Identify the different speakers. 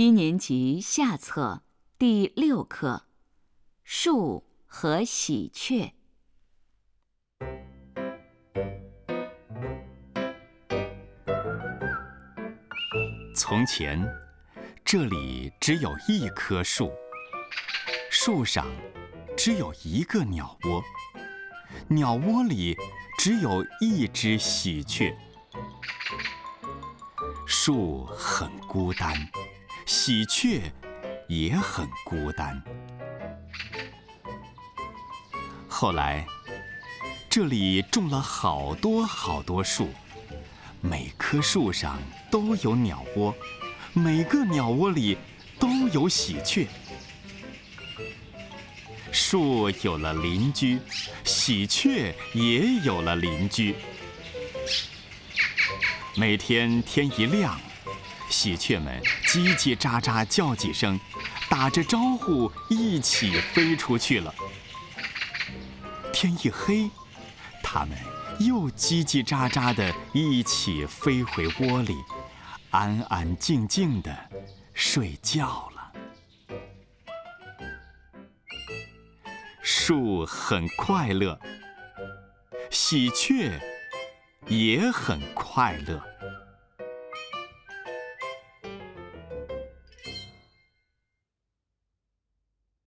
Speaker 1: 一年级下册第六课《树和喜鹊》。
Speaker 2: 从前，这里只有一棵树，树上只有一个鸟窝，鸟窝里只有一只喜鹊。树很孤单，喜鹊也很孤单。后来，这里种了好多好多树，每棵树上都有鸟窝，每个鸟窝里都有喜鹊。树有了邻居，喜鹊也有了邻居。每天天一亮，喜鹊们叽叽喳喳叫几声，打着招呼一起飞出去了。天一黑，它们又叽叽喳喳地一起飞回窝里，安安静静地睡觉了。树很快乐，喜鹊。也很快乐。